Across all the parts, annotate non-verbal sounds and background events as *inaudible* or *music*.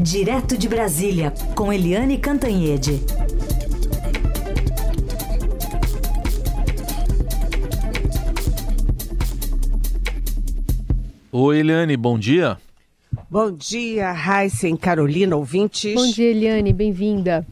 Direto de Brasília, com Eliane Cantanhede. Oi, Eliane, bom dia. Bom dia, Heisen, Carolina, ouvintes. Bom dia, Eliane, bem-vinda.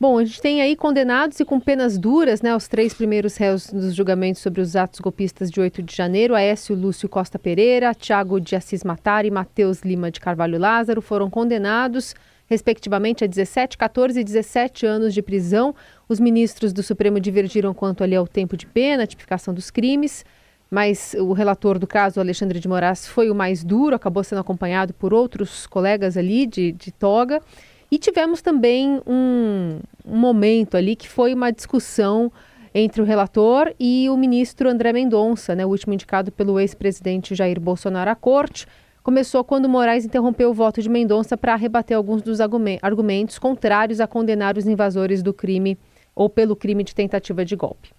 Bom, a gente tem aí condenados e com penas duras, né, os três primeiros réus dos julgamentos sobre os atos golpistas de 8 de janeiro, Aécio Lúcio Costa Pereira, Tiago de Assis Matar e Matheus Lima de Carvalho Lázaro, foram condenados, respectivamente, a 17, 14 e 17 anos de prisão. Os ministros do Supremo divergiram quanto ali ao tempo de pena, a tipificação dos crimes, mas o relator do caso, Alexandre de Moraes, foi o mais duro, acabou sendo acompanhado por outros colegas ali de, de toga. E tivemos também um, um momento ali que foi uma discussão entre o relator e o ministro André Mendonça, né, o último indicado pelo ex-presidente Jair Bolsonaro à corte. Começou quando Moraes interrompeu o voto de Mendonça para rebater alguns dos argumentos contrários a condenar os invasores do crime ou pelo crime de tentativa de golpe.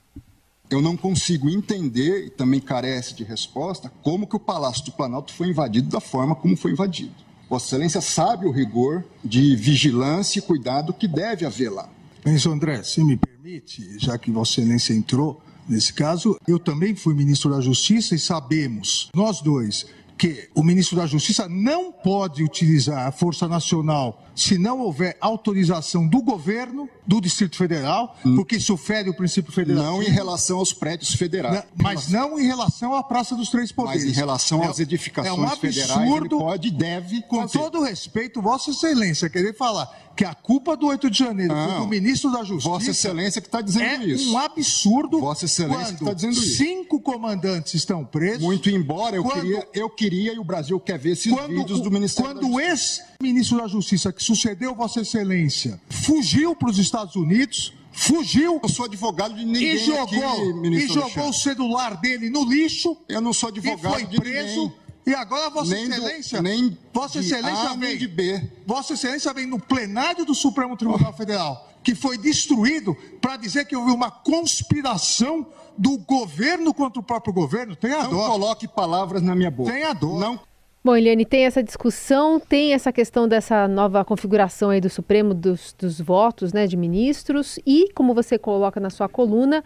Eu não consigo entender, e também carece de resposta, como que o Palácio do Planalto foi invadido da forma como foi invadido. Vossa Excelência sabe o rigor de vigilância e cuidado que deve haver lá. Ministro André, se me permite, já que Vossa Excelência entrou nesse caso, eu também fui ministro da Justiça e sabemos, nós dois, que o ministro da Justiça não pode utilizar a Força Nacional se não houver autorização do governo do Distrito Federal, hum. porque isso fere o princípio federal. Não em relação aos prédios federais. Não, mas não em relação à Praça dos Três Poderes. Mas em relação é, às edificações é um absurdo, federais, ele pode e deve Com fazer. todo respeito, Vossa Excelência, querer falar que a culpa do 8 de janeiro não, foi do ministro da Justiça. Vossa Excelência que está dizendo é isso. É um absurdo. Vossa Excelência que está dizendo isso. Cinco comandantes estão presos. Muito embora eu quando, queria, eu queria e o Brasil quer ver esses quando, vídeos do Ministério Quando o ex-ministro da Justiça que sucedeu Vossa Excelência fugiu para os Estados Unidos, fugiu. Eu sou advogado de ninguém e jogou, aqui, E jogou o celular dele no lixo. Eu não sou advogado e foi preso. Ninguém. E agora Vossa nem Excelência, do, nem Vossa Excelência A, vem, de B. Vossa Excelência vem no plenário do Supremo Tribunal Federal, que foi destruído para dizer que houve uma conspiração do governo contra o próprio governo. Tem a Não dó. coloque palavras na minha boca. Tem a dó. Não Bom, Eliane, tem essa discussão, tem essa questão dessa nova configuração aí do Supremo dos, dos votos né, de ministros e, como você coloca na sua coluna,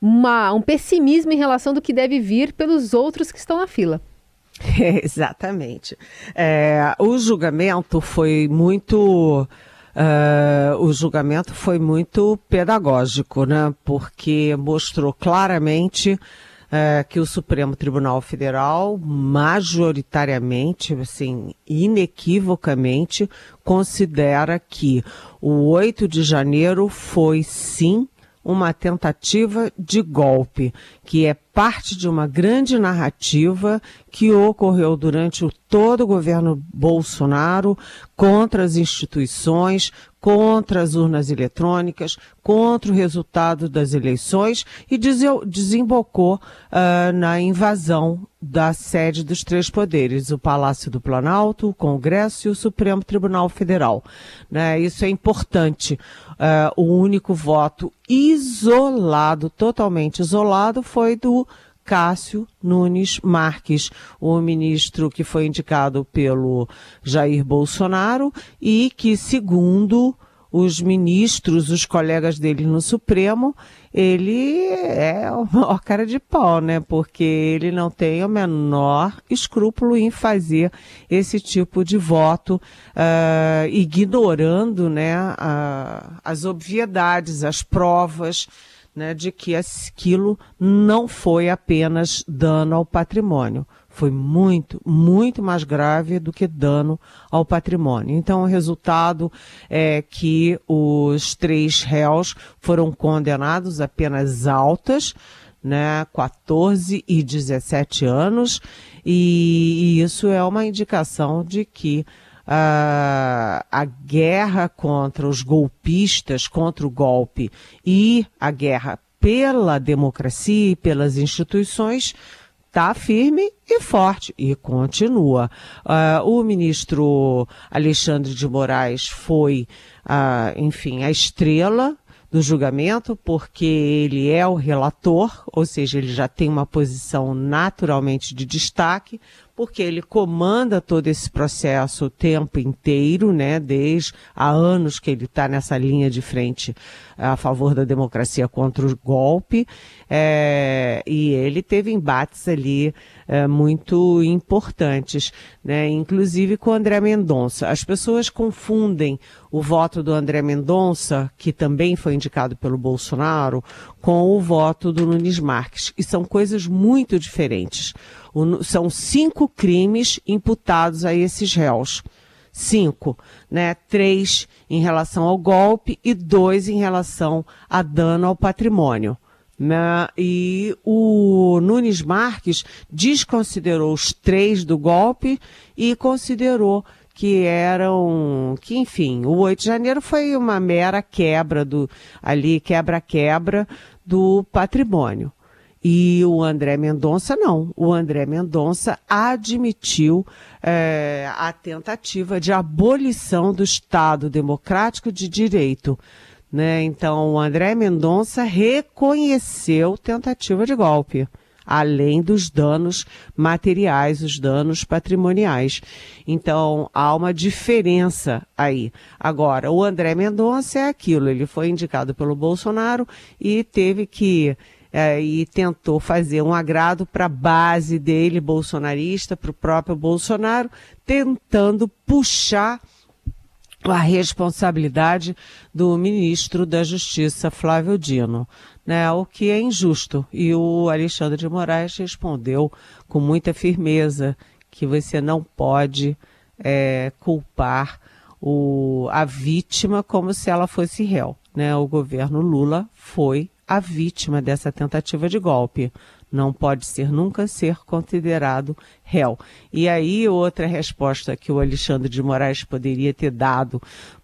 uma, um pessimismo em relação do que deve vir pelos outros que estão na fila. *laughs* Exatamente. É, o julgamento foi muito. Uh, o julgamento foi muito pedagógico, né? Porque mostrou claramente uh, que o Supremo Tribunal Federal, majoritariamente, assim, inequivocamente, considera que o 8 de janeiro foi sim uma tentativa de golpe, que é parte de uma grande narrativa que ocorreu durante o todo o governo Bolsonaro contra as instituições, contra as urnas eletrônicas, contra o resultado das eleições e desembocou uh, na invasão da sede dos três poderes, o Palácio do Planalto, o Congresso e o Supremo Tribunal Federal. Né? Isso é importante. Uh, o único voto isolado, totalmente isolado, foi do Cássio Nunes Marques, o ministro que foi indicado pelo Jair Bolsonaro e que, segundo os ministros, os colegas dele no Supremo, ele é o *laughs* maior cara de pau, né? Porque ele não tem o menor escrúpulo em fazer esse tipo de voto, uh, ignorando né, uh, as obviedades, as provas né, de que aquilo não foi apenas dano ao patrimônio. Foi muito, muito mais grave do que dano ao patrimônio. Então, o resultado é que os três réus foram condenados a penas altas, né, 14 e 17 anos, e, e isso é uma indicação de que uh, a guerra contra os golpistas, contra o golpe e a guerra pela democracia e pelas instituições está firme e forte e continua. Uh, o ministro Alexandre de Moraes foi, uh, enfim, a estrela do julgamento, porque ele é o relator, ou seja, ele já tem uma posição naturalmente de destaque, porque ele comanda todo esse processo o tempo inteiro, né? Desde há anos que ele está nessa linha de frente a favor da democracia contra o golpe, é, e ele teve embates ali é, muito importantes, né? Inclusive com o André Mendonça. As pessoas confundem o voto do André Mendonça, que também foi indicado pelo Bolsonaro, com o voto do Nunes Marques. E são coisas muito diferentes. O, são cinco crimes imputados a esses réus. Cinco, né? Três em relação ao golpe e dois em relação a dano ao patrimônio. Né? E o Nunes Marques desconsiderou os três do golpe e considerou que eram, que enfim, o 8 de janeiro foi uma mera quebra do, ali, quebra-quebra do patrimônio. E o André Mendonça não. O André Mendonça admitiu é, a tentativa de abolição do Estado democrático de direito. Né? Então, o André Mendonça reconheceu tentativa de golpe além dos danos materiais, os danos patrimoniais. Então, há uma diferença aí. Agora, o André Mendonça é aquilo, ele foi indicado pelo Bolsonaro e teve que é, e tentou fazer um agrado para a base dele, bolsonarista, para o próprio Bolsonaro, tentando puxar a responsabilidade do ministro da Justiça, Flávio Dino né, o que é injusto. E o Alexandre de Moraes respondeu com muita firmeza que você não pode é, culpar o, a vítima como se ela fosse réu. Né? O governo Lula foi a vítima dessa tentativa de golpe. Não pode ser nunca ser considerado réu. E aí, outra resposta que o Alexandre de Moraes poderia ter dado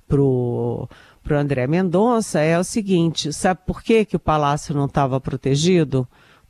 pro para o André Mendonça é o seguinte: sabe por que, que o palácio não estava protegido?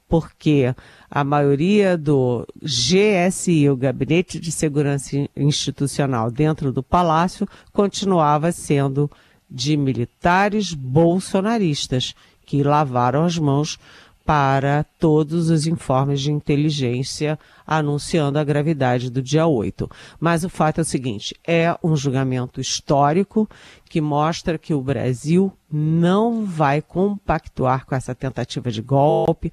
Porque a maioria do GSI, o Gabinete de Segurança Institucional, dentro do palácio, continuava sendo de militares bolsonaristas que lavaram as mãos para todos os informes de inteligência anunciando a gravidade do dia 8. Mas o fato é o seguinte: é um julgamento histórico que mostra que o Brasil não vai compactuar com essa tentativa de golpe,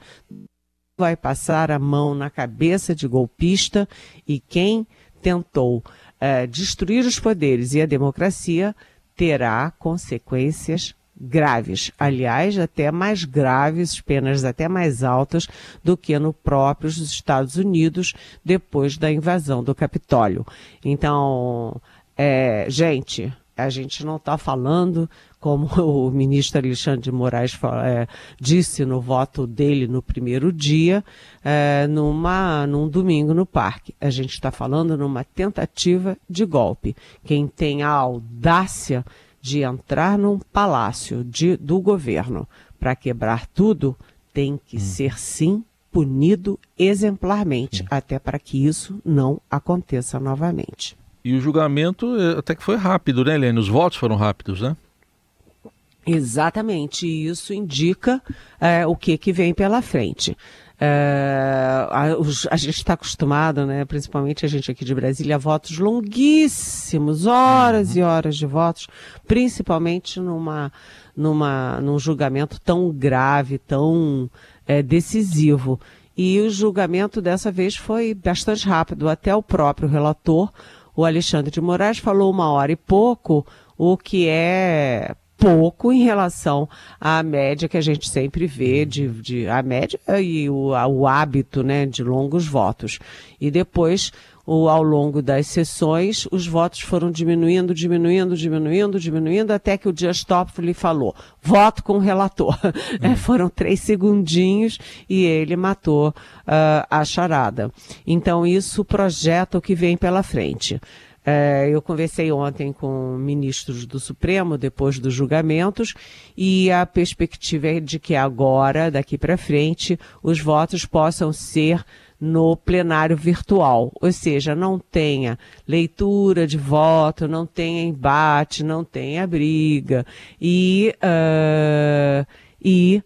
vai passar a mão na cabeça de golpista e quem tentou é, destruir os poderes e a democracia terá consequências graves, aliás, até mais graves, penas até mais altas do que no próprios Estados Unidos depois da invasão do Capitólio. Então, é, gente, a gente não está falando, como *laughs* o ministro Alexandre de Moraes é, disse no voto dele no primeiro dia, é, numa, num domingo no parque. A gente está falando numa tentativa de golpe. Quem tem a audácia de entrar num palácio de, do governo para quebrar tudo, tem que hum. ser sim punido exemplarmente, até para que isso não aconteça novamente. E o julgamento eh, até que foi rápido, né, Helene? Os votos foram rápidos, né? Exatamente, e isso indica é, o que, que vem pela frente. É, a, os, a, gente está acostumado, né, principalmente a gente aqui de Brasília, a votos longuíssimos, horas e horas de votos, principalmente numa, numa, num julgamento tão grave, tão é, decisivo. E o julgamento dessa vez foi bastante rápido. Até o próprio relator, o Alexandre de Moraes, falou uma hora e pouco, o que é pouco em relação à média que a gente sempre vê de, de a média e o, o hábito né, de longos votos. E depois, o, ao longo das sessões, os votos foram diminuindo, diminuindo, diminuindo, diminuindo, até que o Dias Toffoli falou, voto com o relator. Hum. *laughs* É, foram três segundinhos e ele matou uh, a charada. Então, isso projeta o que vem pela frente. É, eu conversei ontem com ministros do Supremo, depois dos julgamentos, e a perspectiva é de que agora, daqui para frente, os votos possam ser no plenário virtual, ou seja, não tenha leitura de voto, não tenha embate, não tenha briga. E, uh, e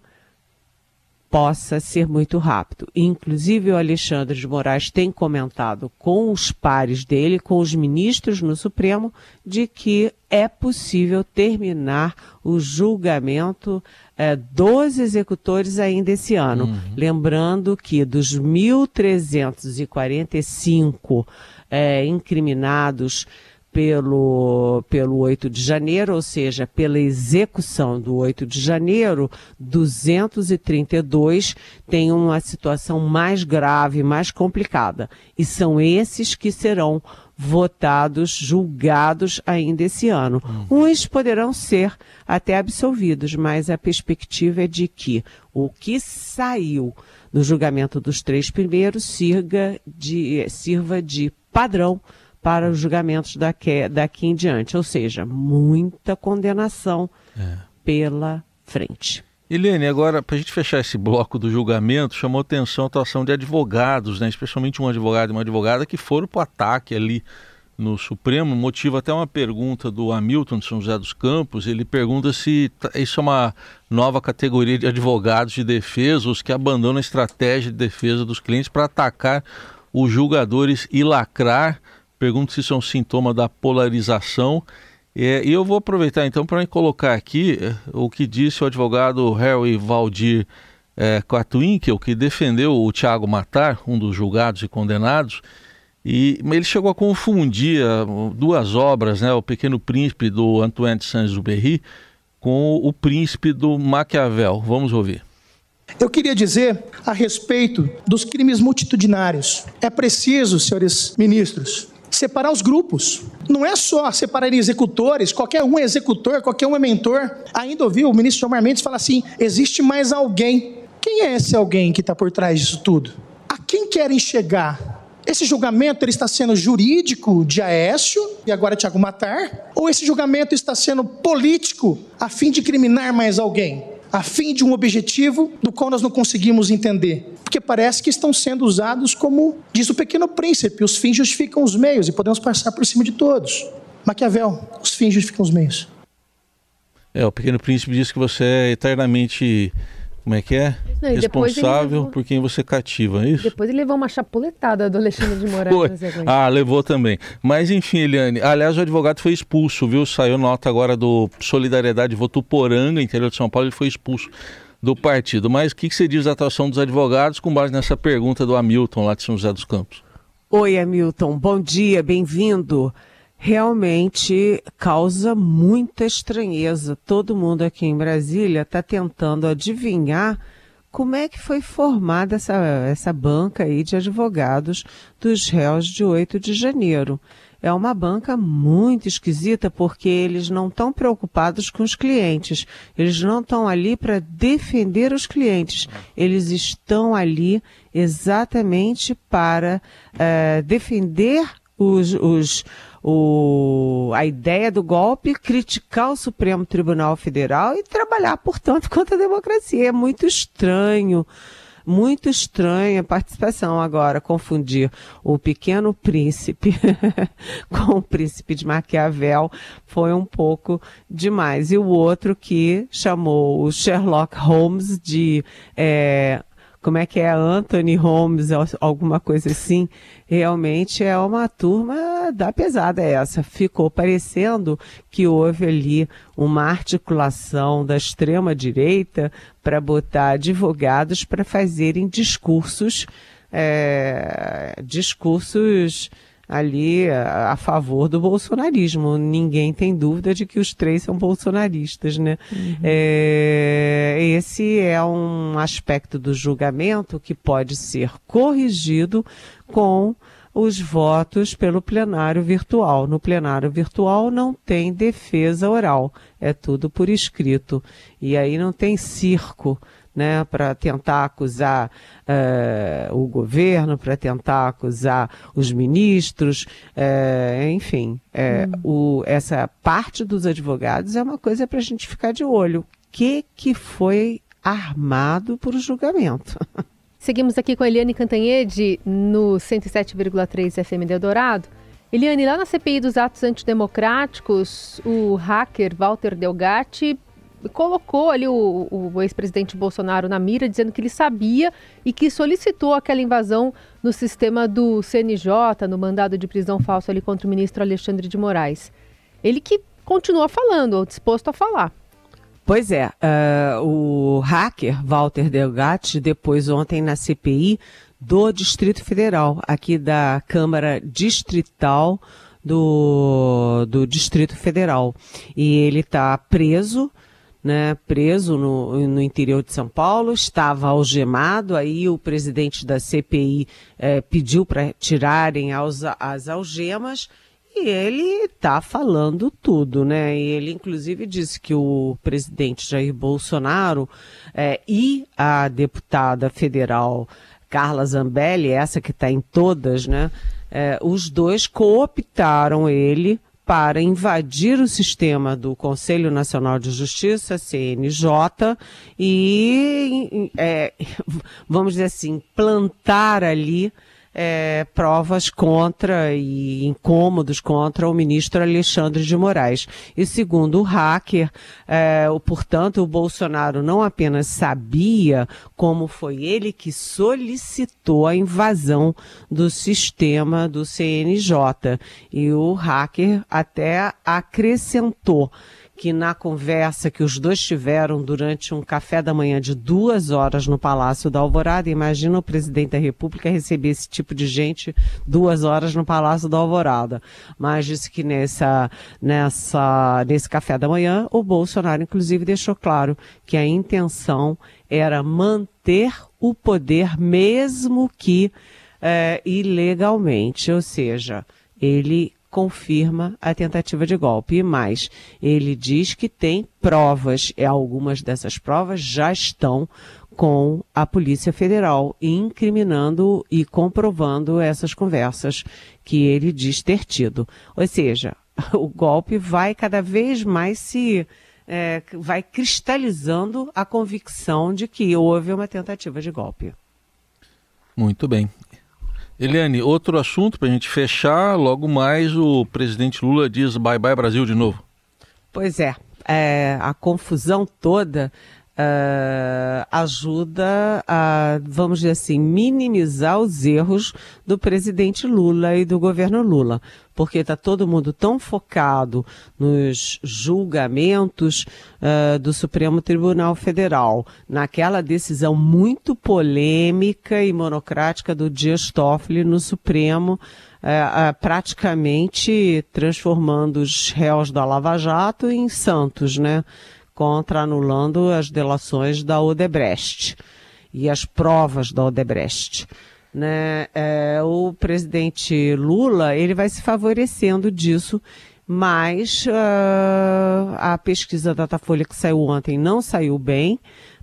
possa ser muito rápido. Inclusive, o Alexandre de Moraes tem comentado com os pares dele, com os ministros no Supremo, de que é possível terminar o julgamento é, dos executores ainda esse ano. Uhum. Lembrando que dos 1.345 é, incriminados pelo, pelo 8 de janeiro, ou seja, pela execução do 8 de janeiro, 232 têm uma situação mais grave, mais complicada. E são esses que serão votados, julgados ainda esse ano. Hum. Uns poderão ser até absolvidos, mas a perspectiva é de que o que saiu no julgamento dos três primeiros sirva de, sirva de padrão para os julgamentos daqui, daqui em diante, ou seja, muita condenação é. pela frente. Helene, agora, para a gente fechar esse bloco do julgamento, chamou atenção a atuação de advogados, né? especialmente um advogado e uma advogada que foram para o ataque ali no Supremo. Motiva até uma pergunta do Hamilton de São José dos Campos. Ele pergunta se isso é uma nova categoria de advogados de defesa, os que abandonam a estratégia de defesa dos clientes para atacar os julgadores e lacrar Pergunto se isso é um sintoma da polarização. É, e eu vou aproveitar então para colocar aqui é, o que disse o advogado Harry Valdir é, Quatwinkel, que defendeu o Tiago Matar, um dos julgados e condenados, e ele chegou a confundir uh, duas obras, né, O Pequeno Príncipe do Antoine de Saint-Exupéry com o Príncipe do Maquiavel. Vamos ouvir. Eu queria dizer a respeito dos crimes multitudinários. É preciso, senhores ministros, separar os grupos. Não é só separar executores, qualquer um é executor, qualquer um é mentor. Ainda ouvi o ministro Omar Mendes falar assim: existe mais alguém. Quem é esse alguém que está por trás disso tudo? A quem querem chegar? Esse julgamento ele está sendo jurídico de Aécio e agora Tiago Matar? Ou esse julgamento está sendo político a fim de criminar mais alguém? A fim de um objetivo do qual nós não conseguimos entender? porque parece que estão sendo usados como diz o pequeno príncipe, os fins justificam os meios e podemos passar por cima de todos. Maquiavel, os fins justificam os meios. É, o pequeno príncipe diz que você é eternamente como é que é? Não, Responsável levou... por quem você cativa, é isso? Depois ele levou uma chapuletada do Alexandre de Moraes. ah, levou também. Mas enfim, Eliane, aliás, o advogado foi expulso, viu? Saiu nota agora do Solidariedade Votuporanga, interior de São Paulo, ele foi expulso do partido. Mas o que, que você diz da atuação dos advogados com base nessa pergunta do Hamilton lá de São José dos Campos? Oi, Hamilton, bom dia, bem-vindo. Realmente causa muita estranheza. Todo mundo aqui em Brasília está tentando adivinhar como é que foi formada essa, essa banca aí de advogados dos réus de 8 de janeiro é uma banca muito esquisita porque eles não estão preocupados com os clientes. Eles não estão ali para defender os clientes. Eles estão ali exatamente para uh, defender os, os, o, a ideia do golpe, criticar o Supremo Tribunal Federal e trabalhar, portanto, contra *laughs* a democracia. É muito estranho muito estranha a participação agora, confundir o pequeno príncipe *laughs* com o príncipe de Maquiavel foi um pouco demais. E o outro que chamou o Sherlock Holmes de é, como é que é Anthony Holmes, alguma coisa assim. Realmente é uma turma da pesada essa. Ficou parecendo que houve ali uma articulação da extrema direita para botar advogados para fazerem discursos, é, discursos ali a, a, favor do bolsonarismo. Ninguém tem dúvida de que os três são bolsonaristas, né? Uhum. É, esse é um aspecto do julgamento que pode ser corrigido com os votos pelo plenário virtual. No plenário virtual não tem defesa oral, é tudo por escrito. E aí não tem circo né, para tentar acusar uh, o governo, para tentar acusar os ministros, uh, enfim, uh, o, essa parte dos advogados é uma coisa para a gente ficar de olho. O que, que foi armado por julgamento? *laughs* Seguimos aqui com a Eliane Cantanhede no 107,3 FM de Eldorado. Eliane, lá na CPI dos atos antidemocráticos, o hacker Walter Delgatti colocou ali o, o ex-presidente Bolsonaro na mira, dizendo que ele sabia e que solicitou aquela invasão no sistema do CNJ, no mandado de prisão falso ali contra o ministro Alexandre de Moraes. Ele que continua falando, ou disposto a falar. Pois é, uh, o hacker Walter Delgatti, depois ontem na CPI do Distrito Federal, aqui da Câmara Distrital do, do Distrito Federal. E ele está preso, né, preso no, no interior de São Paulo, estava algemado, aí o presidente da CPI eh, pediu para tirarem as, as algemas, e ele está falando tudo, né? E ele, inclusive, disse que o presidente Jair Bolsonaro é, e a deputada federal Carla Zambelli, essa que está em todas, né? É, os dois cooptaram ele para invadir o sistema do Conselho Nacional de Justiça, CNJ, e, é, *laughs* vamos dizer assim, plantar ali é, provas contra e incômodos contra o ministro Alexandre de Moraes. E segundo o hacker, é, o, portanto, o Bolsonaro não apenas sabia, como foi ele que solicitou a invasão do sistema do CNJ. E o hacker até acrescentou que na conversa que os dois tiveram durante um café da manhã de duas horas no Palácio da Alvorada, imagina o presidente da República receber esse tipo de gente duas horas no Palácio da Alvorada. Mas disse que nessa, nessa, nesse café da manhã, o Bolsonaro, inclusive, deixou claro que a intenção era manter o poder, mesmo que é, ilegalmente, ou seja, ele confirma a tentativa de golpe. E mais, ele diz que tem provas, e algumas dessas provas já estão com a Polícia Federal, incriminando e comprovando essas conversas que ele diz ter tido. Ou seja, *laughs* o golpe vai cada vez mais se. É, vai cristalizando a convicção de que houve uma tentativa de golpe. Muito bem. Eliane, outro assunto para a gente fechar, logo mais o presidente Lula diz bye bye Brasil de novo. Pois é, é a confusão toda uh, ajuda a, vamos dizer assim, minimizar os erros do presidente Lula e do governo Lula. Porque está todo mundo tão focado nos julgamentos uh, do Supremo Tribunal Federal, naquela decisão muito polêmica e monocrática do Dias Toffoli no Supremo, uh, praticamente transformando os réus da Lava Jato em santos, né? Contra anulando as delações da Odebrecht e as provas da Odebrecht. Né? É, o presidente Lula ele vai se favorecendo disso, mas uh, a pesquisa da Datafolha que saiu ontem não saiu bem,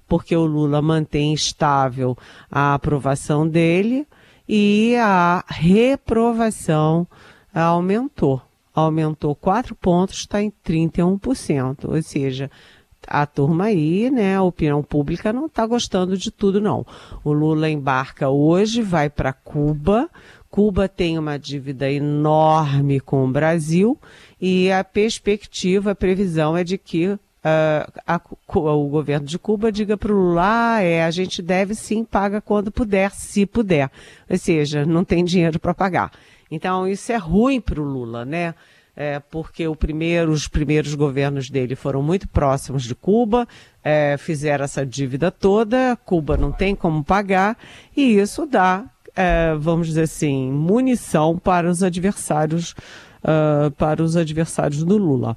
porque o Lula mantém estável a aprovação dele e a reprovação aumentou. Aumentou 4 pontos, está em 31%. Ou seja, a turma aí, né, a opinião pública não está gostando de tudo, não. O Lula embarca hoje, vai para Cuba. Cuba tem uma dívida enorme com o Brasil e a perspectiva, a previsão é de que uh, a, o governo de Cuba diga para o Lula, ah, é, a gente deve sim, paga quando puder, se puder. Ou seja, não tem dinheiro para pagar. Então isso é ruim para o Lula, né? É, porque primeiro, os primeiros governos dele foram muito próximos de Cuba, é, fizeram essa dívida toda, Cuba não tem como pagar, e isso dá, é, vamos dizer assim, munição para os adversários, uh, para os adversários do Lula.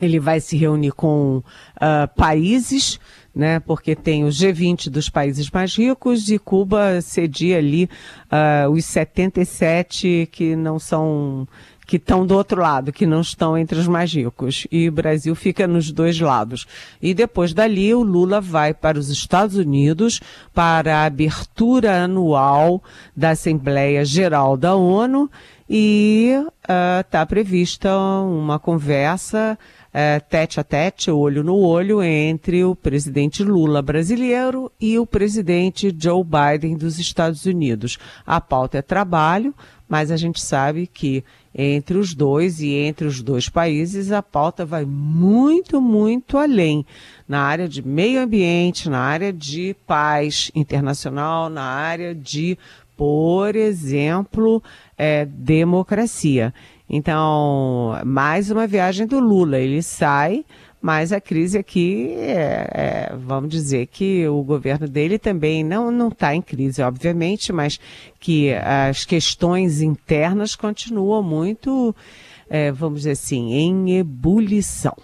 Ele vai se reunir com uh, países, né, porque tem o G20 dos países mais ricos e Cuba cedia ali uh, os 77 que não são que estão do outro lado, que não estão entre os mais ricos. E o Brasil fica nos dois lados. E depois dali, o Lula vai para os Estados Unidos para a abertura anual da Assembleia Geral da ONU e está uh, prevista uma conversa uh, tete a tete, olho no olho, entre o presidente Lula brasileiro e o presidente Joe Biden dos Estados Unidos. A pauta é trabalho, mas a gente sabe que entre os dois e entre os dois países a pauta vai muito, muito além na área de meio ambiente, na área de paz internacional, na área de, por exemplo, é, democracia. Então, mais uma viagem do Lula. Ele sai, mas a crise aqui, é, é, vamos dizer que o governo dele também não está em crise, obviamente, mas que as questões internas continuam muito, é, vamos dizer assim, em ebulição.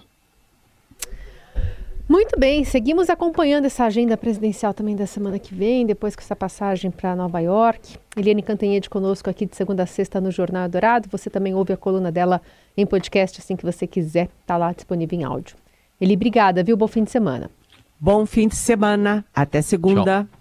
Muito bem, seguimos acompanhando essa agenda presidencial também da semana que vem, depois com essa passagem para Nova York. Eliane Cantanhede conosco aqui de segunda a sexta no Jornal Dourado. Você também ouve a coluna dela em podcast assim que você quiser, está lá disponível em áudio. Eli, obrigada, viu? Bom fim de semana. Bom fim de semana. Até segunda. Tchau.